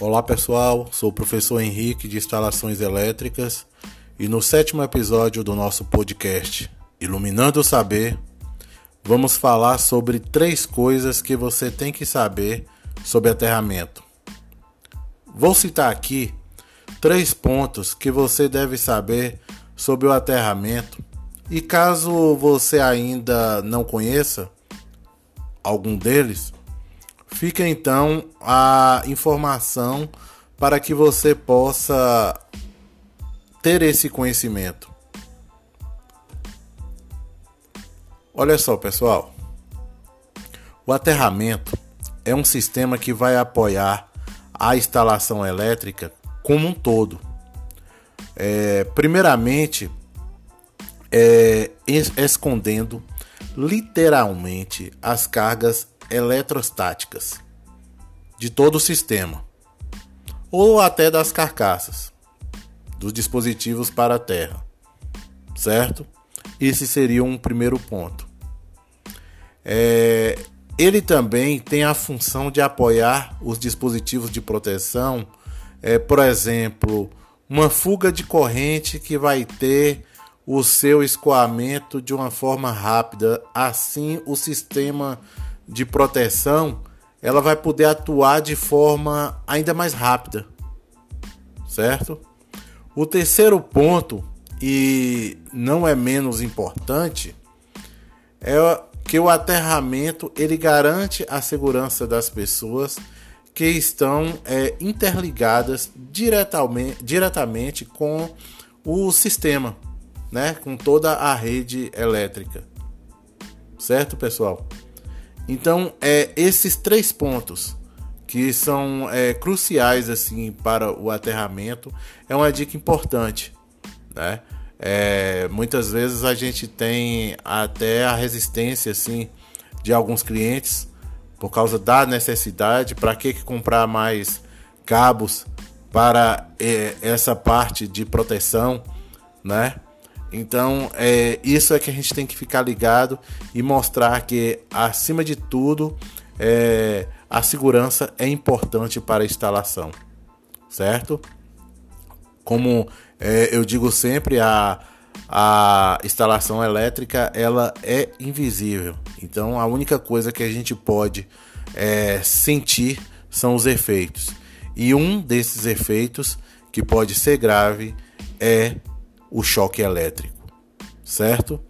Olá pessoal, sou o professor Henrique de Instalações Elétricas. E no sétimo episódio do nosso podcast Iluminando o Saber, vamos falar sobre três coisas que você tem que saber sobre aterramento. Vou citar aqui três pontos que você deve saber sobre o aterramento. E caso você ainda não conheça algum deles, Fica então a informação para que você possa ter esse conhecimento. Olha só, pessoal. O aterramento é um sistema que vai apoiar a instalação elétrica como um todo. É, primeiramente, é, escondendo literalmente as cargas eletrostáticas de todo o sistema, ou até das carcaças dos dispositivos para a Terra, certo? Esse seria um primeiro ponto. É, ele também tem a função de apoiar os dispositivos de proteção, é, por exemplo, uma fuga de corrente que vai ter o seu escoamento de uma forma rápida, assim o sistema de proteção, ela vai poder atuar de forma ainda mais rápida, certo? O terceiro ponto, e não é menos importante, é que o aterramento ele garante a segurança das pessoas que estão é, interligadas diretamente, diretamente com o sistema, né? com toda a rede elétrica. Certo, pessoal? Então, é, esses três pontos que são é, cruciais assim para o aterramento é uma dica importante, né? É, muitas vezes a gente tem até a resistência assim de alguns clientes por causa da necessidade. Para que comprar mais cabos para é, essa parte de proteção, né? Então, é, isso é que a gente tem que ficar ligado e mostrar que, acima de tudo, é, a segurança é importante para a instalação, certo? Como é, eu digo sempre, a, a instalação elétrica ela é invisível. Então, a única coisa que a gente pode é, sentir são os efeitos. E um desses efeitos que pode ser grave é o choque elétrico, certo?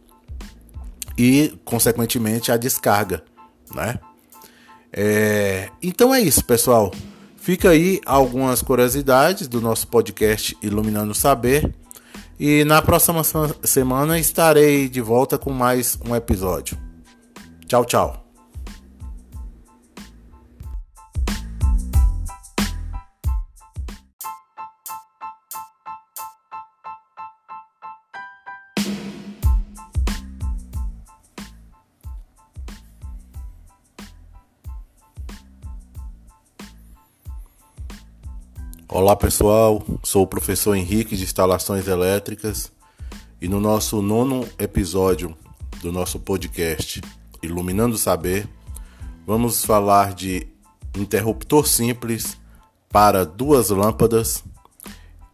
E, consequentemente, a descarga, né? É... Então é isso, pessoal. Fica aí algumas curiosidades do nosso podcast Iluminando o Saber. E na próxima semana estarei de volta com mais um episódio. Tchau, tchau. Olá pessoal, sou o professor Henrique de Instalações Elétricas e no nosso nono episódio do nosso podcast Iluminando o Saber, vamos falar de interruptor simples para duas lâmpadas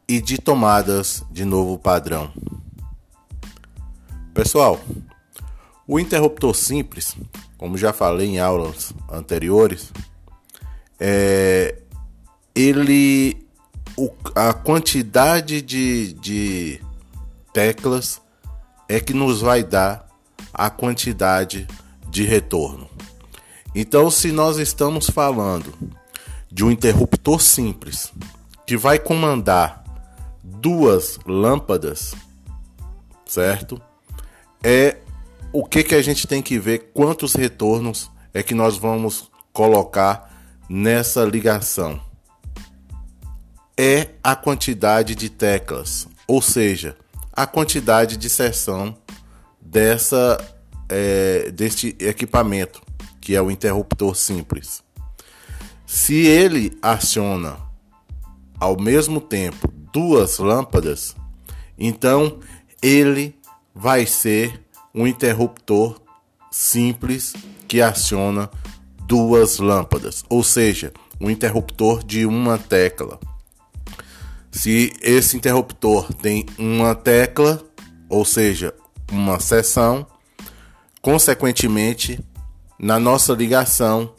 e de tomadas de novo padrão. Pessoal, o interruptor simples, como já falei em aulas anteriores, é, ele o, a quantidade de, de teclas é que nos vai dar a quantidade de retorno. Então, se nós estamos falando de um interruptor simples que vai comandar duas lâmpadas, certo? É o que, que a gente tem que ver quantos retornos é que nós vamos colocar nessa ligação é a quantidade de teclas, ou seja, a quantidade de seção dessa é, deste equipamento, que é o interruptor simples. Se ele aciona ao mesmo tempo duas lâmpadas, então ele vai ser um interruptor simples que aciona duas lâmpadas, ou seja, um interruptor de uma tecla. Se esse interruptor tem uma tecla, ou seja, uma seção, consequentemente, na nossa ligação,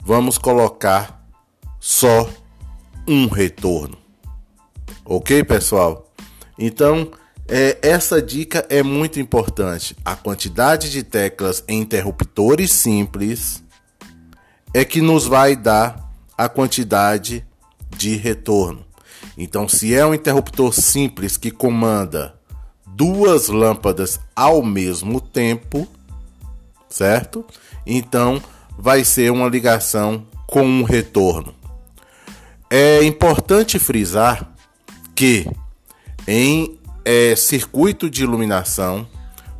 vamos colocar só um retorno. Ok, pessoal? Então, é, essa dica é muito importante. A quantidade de teclas em interruptores simples é que nos vai dar a quantidade de retorno. Então, se é um interruptor simples que comanda duas lâmpadas ao mesmo tempo, certo? Então, vai ser uma ligação com um retorno. É importante frisar que em é, circuito de iluminação,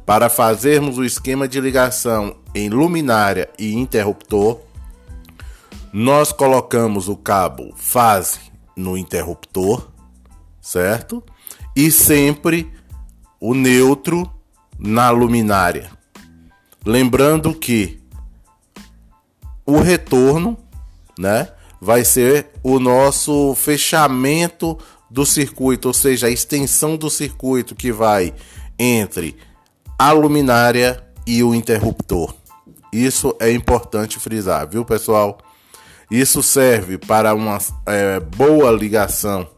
para fazermos o esquema de ligação em luminária e interruptor, nós colocamos o cabo fase no interruptor, certo? E sempre o neutro na luminária. Lembrando que o retorno, né, vai ser o nosso fechamento do circuito, ou seja, a extensão do circuito que vai entre a luminária e o interruptor. Isso é importante frisar, viu, pessoal? Isso serve para uma é, boa ligação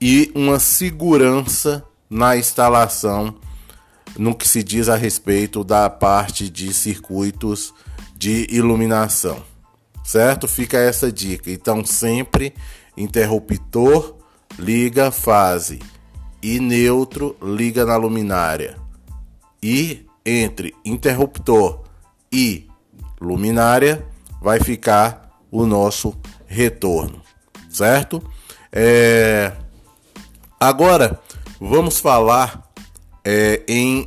e uma segurança na instalação no que se diz a respeito da parte de circuitos de iluminação. Certo? Fica essa dica. Então, sempre interruptor liga fase e neutro liga na luminária. E entre interruptor e luminária vai ficar o nosso retorno, certo? É... Agora vamos falar é, em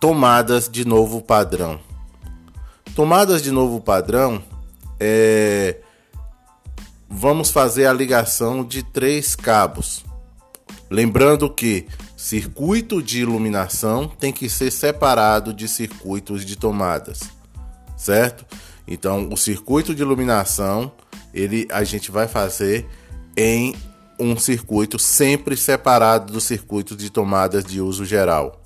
tomadas de novo padrão. Tomadas de novo padrão é... vamos fazer a ligação de três cabos. Lembrando que circuito de iluminação tem que ser separado de circuitos de tomadas, certo? Então, o circuito de iluminação, ele a gente vai fazer em um circuito sempre separado do circuito de tomadas de uso geral.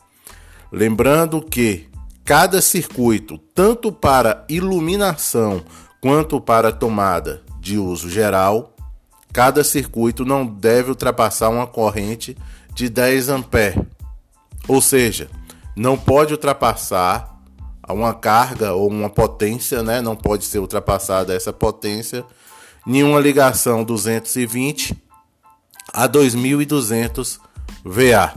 Lembrando que cada circuito, tanto para iluminação quanto para tomada de uso geral, cada circuito não deve ultrapassar uma corrente de 10 ampere. Ou seja, não pode ultrapassar a uma carga ou uma potência, né? Não pode ser ultrapassada essa potência. Nenhuma ligação 220 a 2200 VA.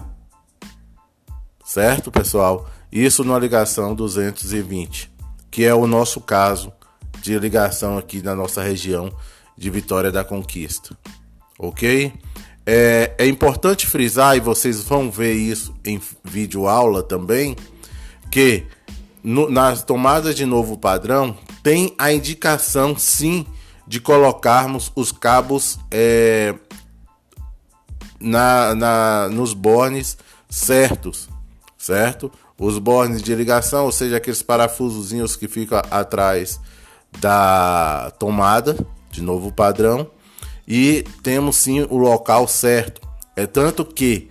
Certo, pessoal? Isso numa ligação 220, que é o nosso caso de ligação aqui na nossa região de Vitória da Conquista. OK? É, é importante frisar, e vocês vão ver isso em vídeo aula também, que no, nas tomadas de novo padrão, tem a indicação sim de colocarmos os cabos é, na, na, nos bornes certos, certo? Os bornes de ligação, ou seja, aqueles parafusozinhos que ficam atrás da tomada de novo padrão. E temos sim o local certo. É tanto que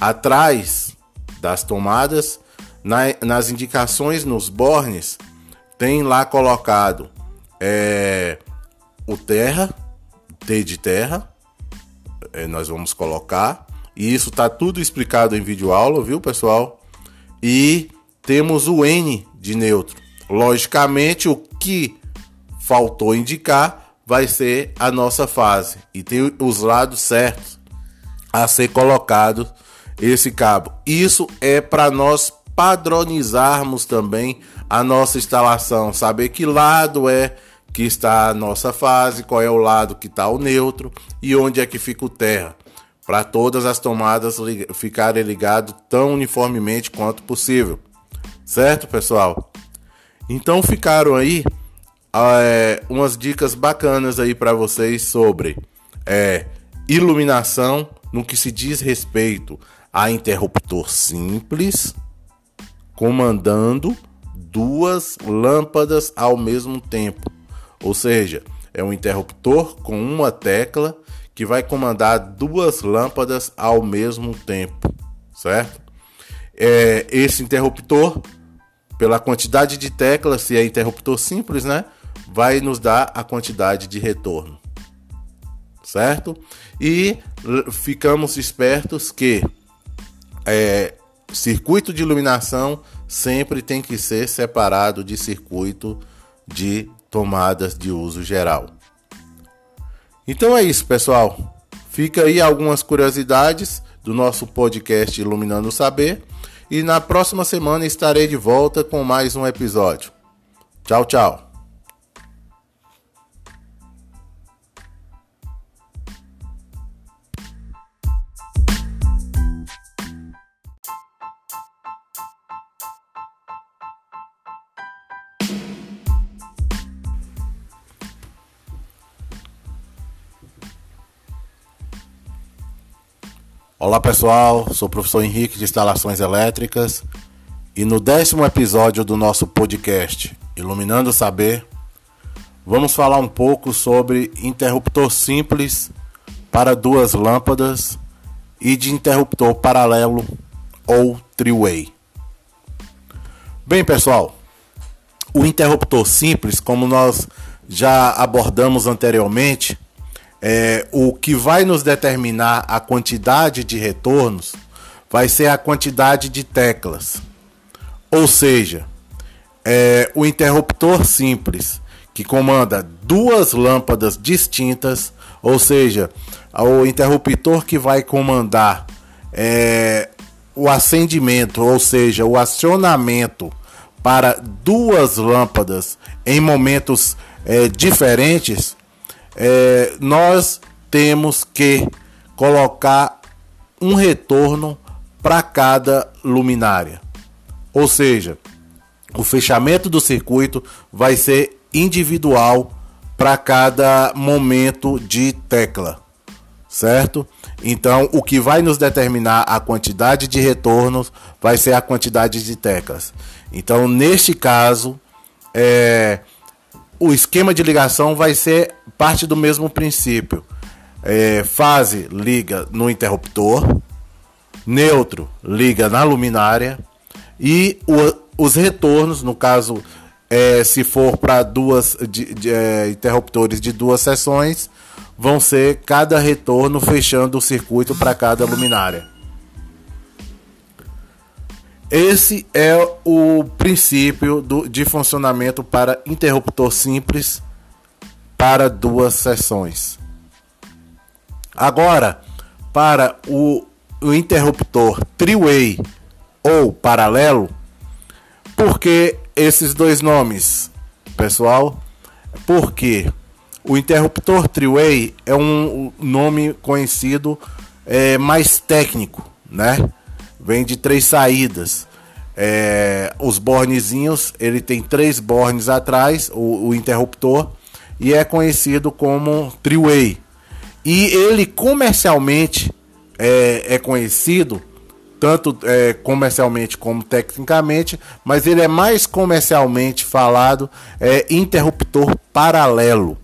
atrás das tomadas na, nas indicações nos bornes, tem lá colocado é, o terra, T de terra, é, nós vamos colocar. E isso tá tudo explicado em vídeo aula, viu, pessoal? E temos o N de neutro. Logicamente, o que faltou indicar vai ser a nossa fase. E tem os lados certos a ser colocado esse cabo. Isso é para nós padronizarmos também a nossa instalação, saber que lado é que está a nossa fase, qual é o lado que está o neutro e onde é que fica o terra, para todas as tomadas ficarem ligadas tão uniformemente quanto possível, certo, pessoal? Então ficaram aí é, umas dicas bacanas aí para vocês sobre é, iluminação no que se diz respeito a interruptor simples comandando duas lâmpadas ao mesmo tempo. Ou seja, é um interruptor com uma tecla que vai comandar duas lâmpadas ao mesmo tempo, certo? É, esse interruptor, pela quantidade de teclas, se é interruptor simples, né, vai nos dar a quantidade de retorno, certo? E ficamos espertos que é, circuito de iluminação sempre tem que ser separado de circuito de tomadas de uso geral. Então é isso, pessoal. Fica aí algumas curiosidades do nosso podcast Iluminando o Saber e na próxima semana estarei de volta com mais um episódio. Tchau, tchau. Olá pessoal, sou o professor Henrique de Instalações Elétricas e no décimo episódio do nosso podcast Iluminando o Saber, vamos falar um pouco sobre interruptor simples para duas lâmpadas e de interruptor paralelo ou three-way. Bem pessoal, o interruptor simples, como nós já abordamos anteriormente, é, o que vai nos determinar a quantidade de retornos vai ser a quantidade de teclas. Ou seja, é, o interruptor simples que comanda duas lâmpadas distintas, ou seja, o interruptor que vai comandar é, o acendimento, ou seja, o acionamento para duas lâmpadas em momentos é, diferentes, é, nós temos que colocar um retorno para cada luminária. Ou seja, o fechamento do circuito vai ser individual para cada momento de tecla, certo? Então, o que vai nos determinar a quantidade de retornos vai ser a quantidade de teclas. Então, neste caso, é, o esquema de ligação vai ser parte do mesmo princípio. É, fase liga no interruptor, neutro liga na luminária e o, os retornos, no caso, é, se for para duas de, de, é, interruptores de duas seções, vão ser cada retorno fechando o circuito para cada luminária. Esse é o princípio do, de funcionamento para interruptor simples para duas sessões. Agora, para o, o interruptor three-way ou paralelo, por que esses dois nomes, pessoal? Porque o interruptor three-way é um nome conhecido é, mais técnico, né? vem de três saídas. É, os bornezinhos, ele tem três bornes atrás, o, o interruptor, e é conhecido como three-way. E ele comercialmente é, é conhecido, tanto é, comercialmente como tecnicamente, mas ele é mais comercialmente falado é, interruptor paralelo.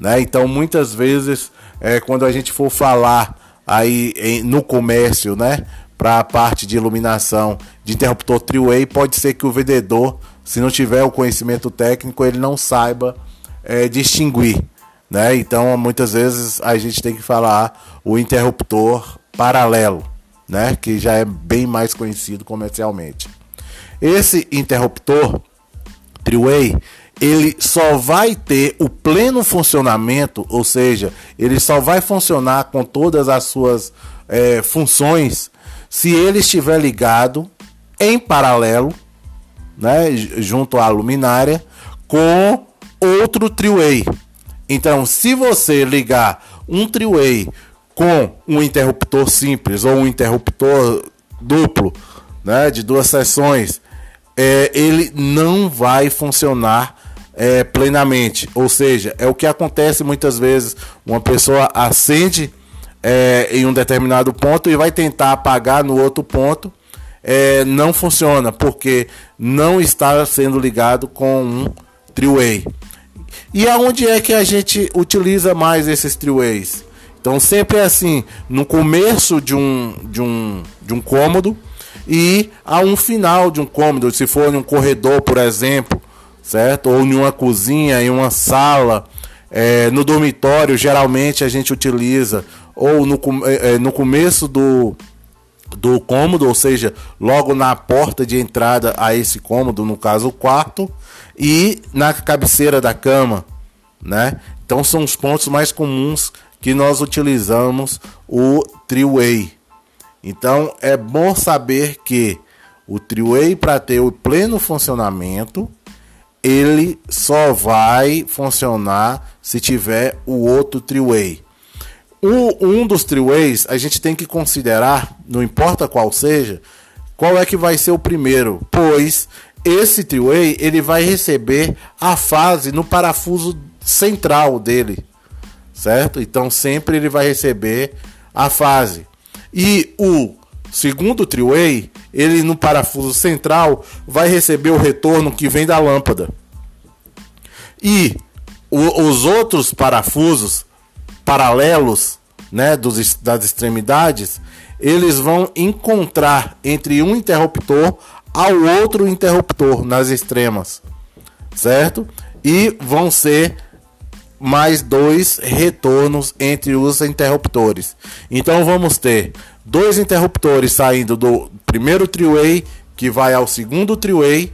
Né? Então, muitas vezes, é, quando a gente for falar aí em, no comércio, né, para a parte de iluminação de interruptor three-way, pode ser que o vendedor, se não tiver o conhecimento técnico, ele não saiba é, distinguir. Né? Então, muitas vezes a gente tem que falar o interruptor paralelo, né? que já é bem mais conhecido comercialmente. Esse interruptor three-way, ele só vai ter o pleno funcionamento, ou seja, ele só vai funcionar com todas as suas é, funções se ele estiver ligado em paralelo, né, junto à luminária, com outro three-way. Então, se você ligar um three-way com um interruptor simples ou um interruptor duplo, né, de duas seções, é, ele não vai funcionar é, plenamente. Ou seja, é o que acontece muitas vezes: uma pessoa acende é, em um determinado ponto e vai tentar apagar no outro ponto, é, não funciona, porque não está sendo ligado com um three-way. E aonde é que a gente utiliza mais esses three-ways? Então sempre é assim, no começo de um, de um, de um cômodo e a um final de um cômodo, se for em um corredor, por exemplo, certo? Ou em uma cozinha, em uma sala, é, no dormitório, geralmente a gente utiliza ou no, é, é, no começo do, do cômodo, ou seja, logo na porta de entrada a esse cômodo, no caso o quarto, e na cabeceira da cama, né? Então são os pontos mais comuns que nós utilizamos o three-way. Então é bom saber que o three-way para ter o pleno funcionamento, ele só vai funcionar se tiver o outro three-way. Um, dos three-ways a gente tem que considerar, não importa qual seja, qual é que vai ser o primeiro, pois esse three-way ele vai receber a fase no parafuso central dele certo? Então sempre ele vai receber a fase. E o segundo three-way, ele no parafuso central vai receber o retorno que vem da lâmpada. E o, os outros parafusos paralelos, né, dos, das extremidades, eles vão encontrar entre um interruptor ao outro interruptor nas extremas, certo? E vão ser mais dois retornos entre os interruptores. Então vamos ter dois interruptores saindo do primeiro three-way que vai ao segundo three-way,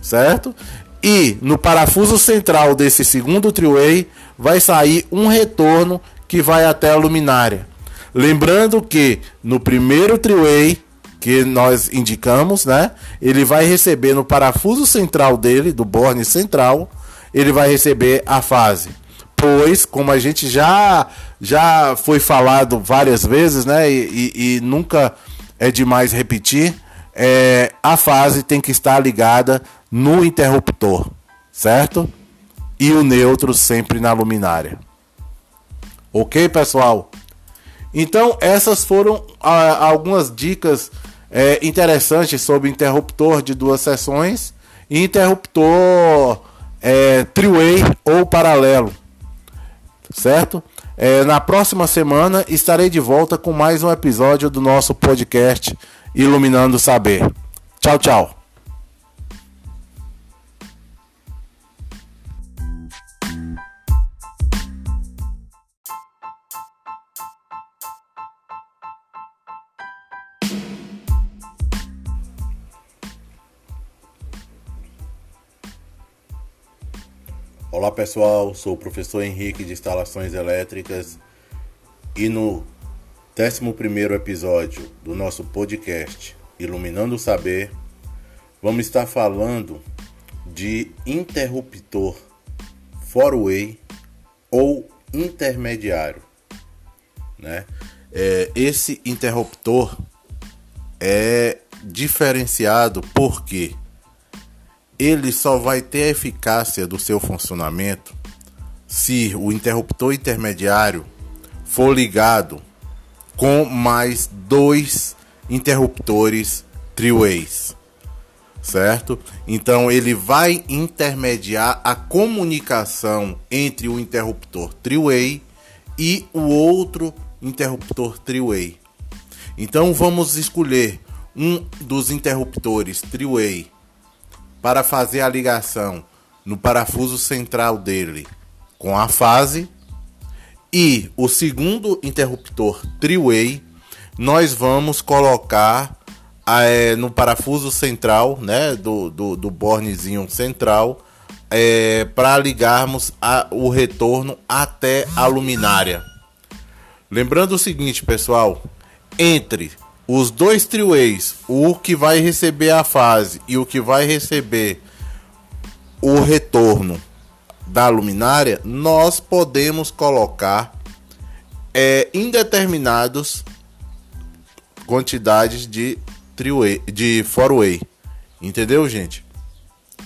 certo? E no parafuso central desse segundo three-way vai sair um retorno que vai até a luminária. Lembrando que no primeiro three-way que nós indicamos, né? Ele vai receber no parafuso central dele, do borne central, ele vai receber a fase depois, como a gente já já foi falado várias vezes, né? E, e, e nunca é demais repetir, é, a fase tem que estar ligada no interruptor, certo? E o neutro sempre na luminária. Ok, pessoal? Então, essas foram ah, algumas dicas é, interessantes sobre interruptor de duas seções e interruptor é, three-way ou paralelo certo? É, na próxima semana estarei de volta com mais um episódio do nosso podcast Iluminando o Saber. Tchau, tchau. Olá pessoal, sou o professor Henrique de Instalações Elétricas e no 11 episódio do nosso podcast Iluminando o Saber, vamos estar falando de interruptor four-way ou intermediário. Né? É, esse interruptor é diferenciado porque ele só vai ter a eficácia do seu funcionamento se o interruptor intermediário for ligado com mais dois interruptores three-ways, certo? Então ele vai intermediar a comunicação entre o interruptor three-way e o outro interruptor three-way. Então vamos escolher um dos interruptores three-way para fazer a ligação no parafuso central dele com a fase e o segundo interruptor three-way nós vamos colocar é, no parafuso central né, do, do, do bornezinho central é, para ligarmos a, o retorno até a luminária. Lembrando o seguinte, pessoal, entre os dois triways, o que vai receber a fase e o que vai receber o retorno da luminária, nós podemos colocar é, indeterminados quantidades de triway, de four-way, entendeu, gente?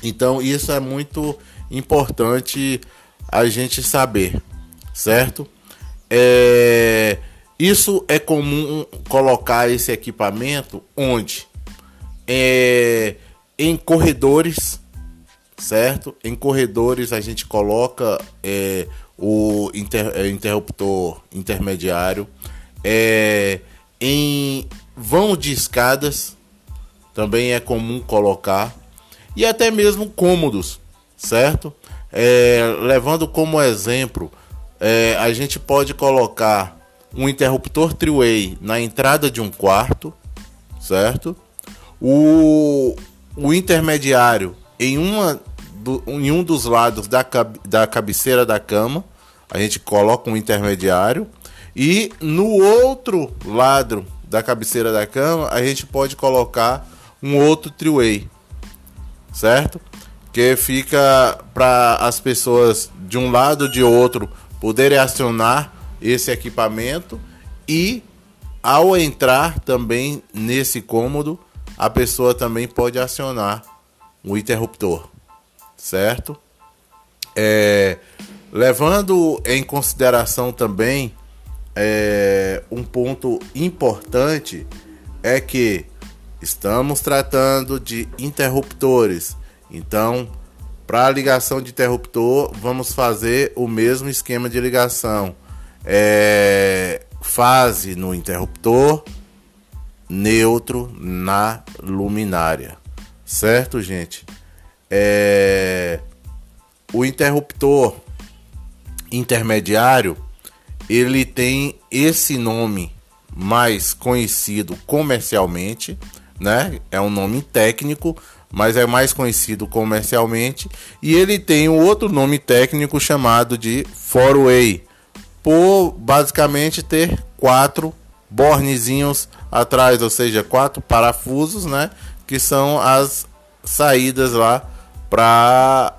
Então isso é muito importante a gente saber, certo? É isso é comum colocar esse equipamento onde? É, em corredores, certo? Em corredores a gente coloca é, o inter, é, interruptor intermediário. É, em vão de escadas também é comum colocar. E até mesmo cômodos, certo? É, levando como exemplo, é, a gente pode colocar um interruptor three-way na entrada de um quarto, certo? O, o intermediário em, uma, do, em um dos lados da, da cabeceira da cama, a gente coloca um intermediário. E no outro lado da cabeceira da cama, a gente pode colocar um outro three-way, certo? Que fica para as pessoas de um lado ou de outro poderem acionar esse equipamento e ao entrar também nesse cômodo, a pessoa também pode acionar o interruptor, certo? É, levando em consideração também é, um ponto importante é que estamos tratando de interruptores, então para a ligação de interruptor vamos fazer o mesmo esquema de ligação, é, fase no interruptor, neutro na luminária. Certo, gente? É... O interruptor intermediário ele tem esse nome mais conhecido comercialmente, né? É um nome técnico, mas é mais conhecido comercialmente. E ele tem um outro nome técnico chamado de four-way, por basicamente ter quatro bornezinhos atrás, ou seja, quatro parafusos, né? Que são as saídas lá para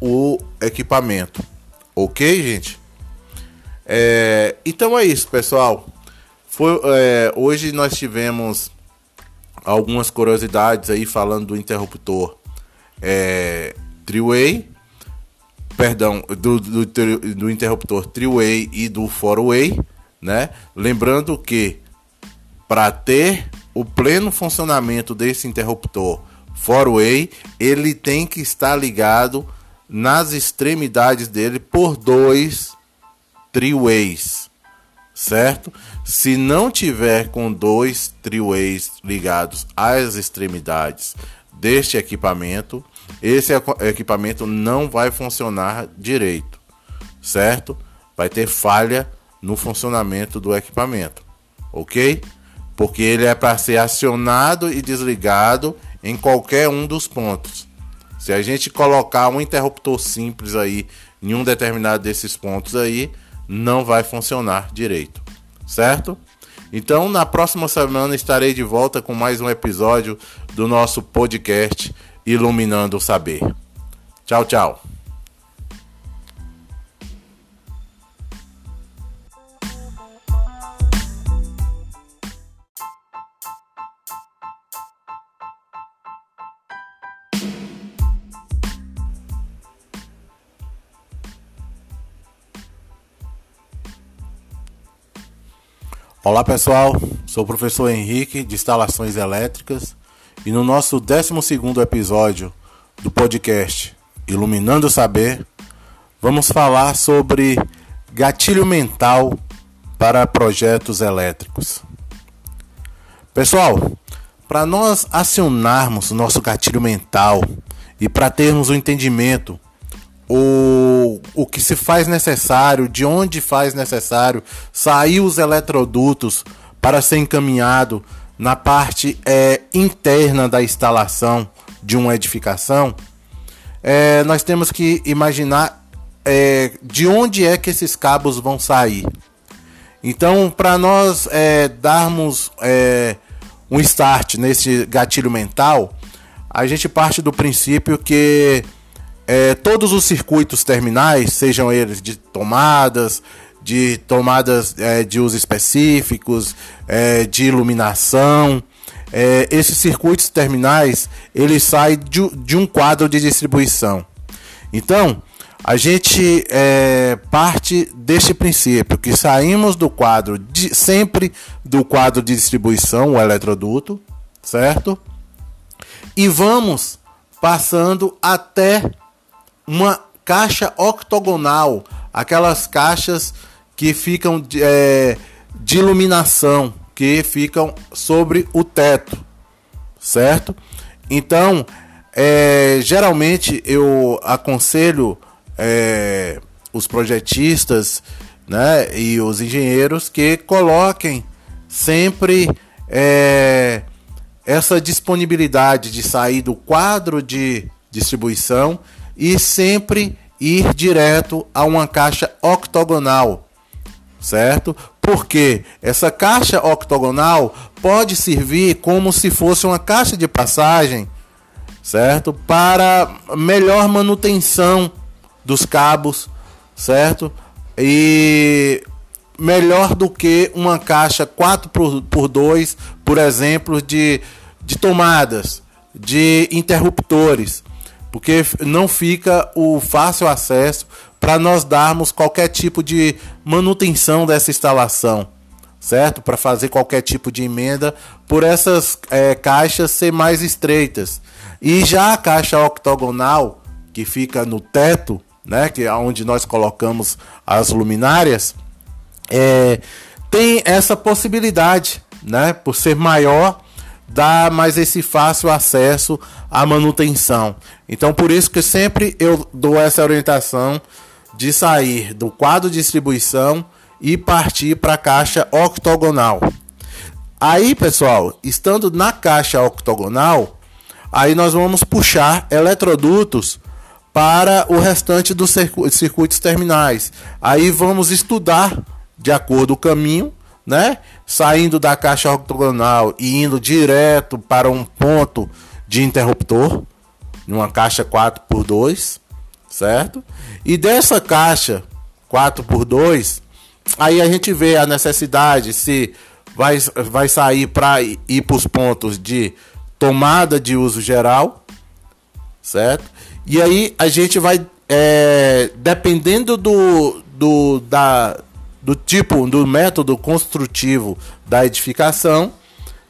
o equipamento. Ok, gente? É, então é isso, pessoal. Foi, é, hoje nós tivemos algumas curiosidades aí falando do interruptor é, three-way, perdão, do, do, do interruptor three-way e do four-way né? Lembrando que para ter o pleno funcionamento desse interruptor four-way, ele tem que estar ligado nas extremidades dele por dois three-ways, certo? Se não tiver com dois three-ways ligados às extremidades deste equipamento, esse equipamento não vai funcionar direito, certo? Vai ter falha no funcionamento do equipamento, ok? Porque ele é para ser acionado e desligado em qualquer um dos pontos. Se a gente colocar um interruptor simples aí em um determinado desses pontos aí, não vai funcionar direito, certo? Então, na próxima semana estarei de volta com mais um episódio do nosso podcast Iluminando o Saber. Tchau, tchau. Olá pessoal, sou o professor Henrique de Instalações Elétricas e no nosso 12 episódio do podcast Iluminando o Saber, vamos falar sobre gatilho mental para projetos elétricos. Pessoal, para nós acionarmos o nosso gatilho mental e para termos o um entendimento o, o que se faz necessário, de onde faz necessário sair os eletrodutos para ser encaminhado na parte é, interna da instalação de uma edificação, é, nós temos que imaginar é, de onde é que esses cabos vão sair. Então, para nós é, darmos é, um start nesse gatilho mental, a gente parte do princípio que é, todos os circuitos terminais, sejam eles de tomadas, de tomadas é, de uso específicos, é, de iluminação, é, esses circuitos terminais eles saem de, de, um quadro de distribuição. Então, a gente é, parte deste princípio que saímos do quadro de, sempre do quadro de distribuição, o eletroduto, certo? E vamos passando até uma caixa octogonal, aquelas caixas que ficam de, é, de iluminação, que ficam sobre o teto, certo? Então, é, geralmente eu aconselho é, os projetistas né, e os engenheiros que coloquem sempre é, essa disponibilidade de sair do quadro de distribuição e sempre ir direto a uma caixa octogonal, certo? Porque essa caixa octogonal pode servir como se fosse uma caixa de passagem, certo? Para melhor manutenção dos cabos, certo? E melhor do que uma caixa 4 por 2, por exemplo, de, de tomadas, de interruptores, porque não fica o fácil acesso para nós darmos qualquer tipo de manutenção dessa instalação, certo? Para fazer qualquer tipo de emenda por essas é, caixas ser mais estreitas. E já a caixa octogonal que fica no teto, né, que é onde nós colocamos as luminárias, é, tem essa possibilidade, né, por ser maior, dá mais esse fácil acesso à manutenção. Então, por isso que sempre eu dou essa orientação de sair do quadro de distribuição e partir para a caixa octogonal. Aí, pessoal, estando na caixa octogonal, aí nós vamos puxar eletrodutos para o restante dos circuitos terminais. Aí vamos estudar de acordo com o caminho, né? Saindo da caixa octogonal e indo direto para um ponto de interruptor, numa caixa 4x2, certo? E dessa caixa 4x2, aí a gente vê a necessidade se vai, vai sair para ir para os pontos de tomada de uso geral, certo? E aí a gente vai, é, dependendo do, do, da, do tipo, do método construtivo da edificação,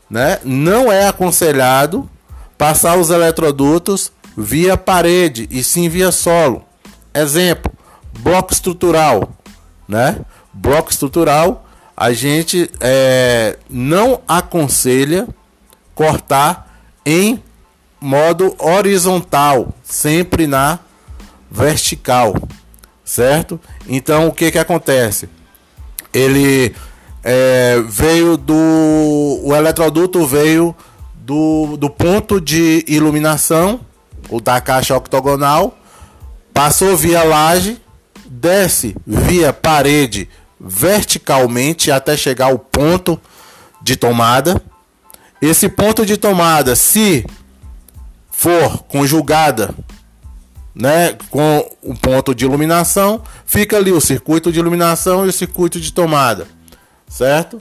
né, não é aconselhado passar os eletrodutos via parede e sim via solo. Exemplo, bloco estrutural, né? Bloco estrutural, a gente é, não aconselha cortar em modo horizontal, sempre na vertical, certo? Então o que que acontece? Ele é, veio do o eletroduto veio do, do ponto de iluminação, o da caixa octogonal, passou via laje, desce via parede verticalmente até chegar ao ponto de tomada. Esse ponto de tomada, se for conjugada né, com o ponto de iluminação, fica ali o circuito de iluminação e o circuito de tomada, certo?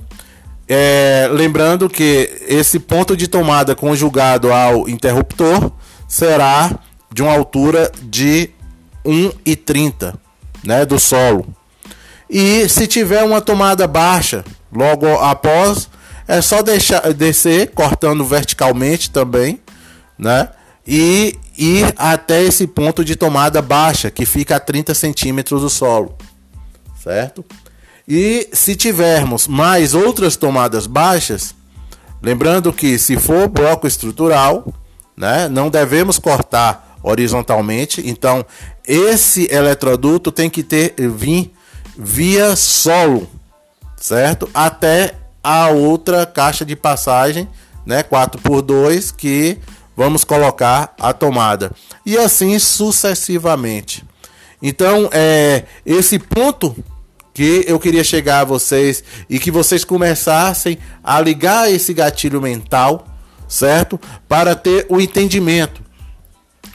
É, lembrando que esse ponto de tomada conjugado ao interruptor será de uma altura de 1,30 né, do solo. E se tiver uma tomada baixa logo após, é só deixar descer cortando verticalmente também, né? e ir até esse ponto de tomada baixa, que fica a 30 centímetros do solo, certo? E se tivermos mais outras tomadas baixas, lembrando que se for bloco estrutural, né, não devemos cortar horizontalmente, então esse eletroduto tem que ter vir via solo, certo? Até a outra caixa de passagem, né, 4 por 2 que vamos colocar a tomada. E assim sucessivamente. Então, é esse ponto que eu queria chegar a vocês e que vocês começassem a ligar esse gatilho mental, certo? Para ter o entendimento.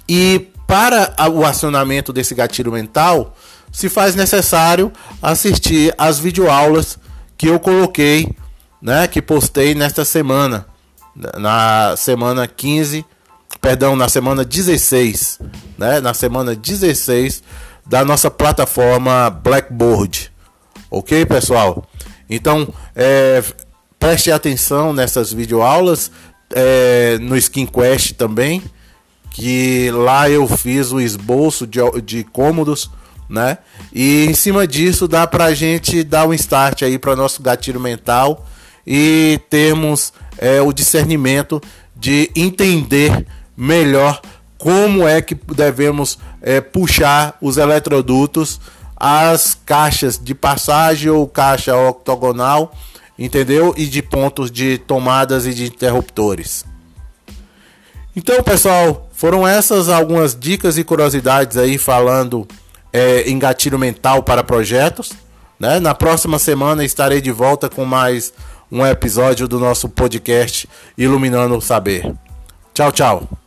E para o acionamento desse gatilho mental, se faz necessário assistir às videoaulas que eu coloquei, né, que postei nesta semana, na semana 15 perdão, na semana 16, né? Na semana 16 da nossa plataforma Blackboard. Ok, pessoal? Então, é, preste atenção nessas videoaulas, é, no SkinQuest também, que lá eu fiz o esboço de, de cômodos, né? E em cima disso dá pra gente dar um start aí para nosso gatilho mental e termos é, o discernimento de entender melhor como é que devemos é, puxar os eletrodutos, as caixas de passagem ou caixa octogonal, entendeu? E de pontos de tomadas e de interruptores. Então, pessoal, foram essas algumas dicas e curiosidades aí falando é, em gatilho mental para projetos. Né? Na próxima semana estarei de volta com mais um episódio do nosso podcast Iluminando o Saber. Tchau, tchau.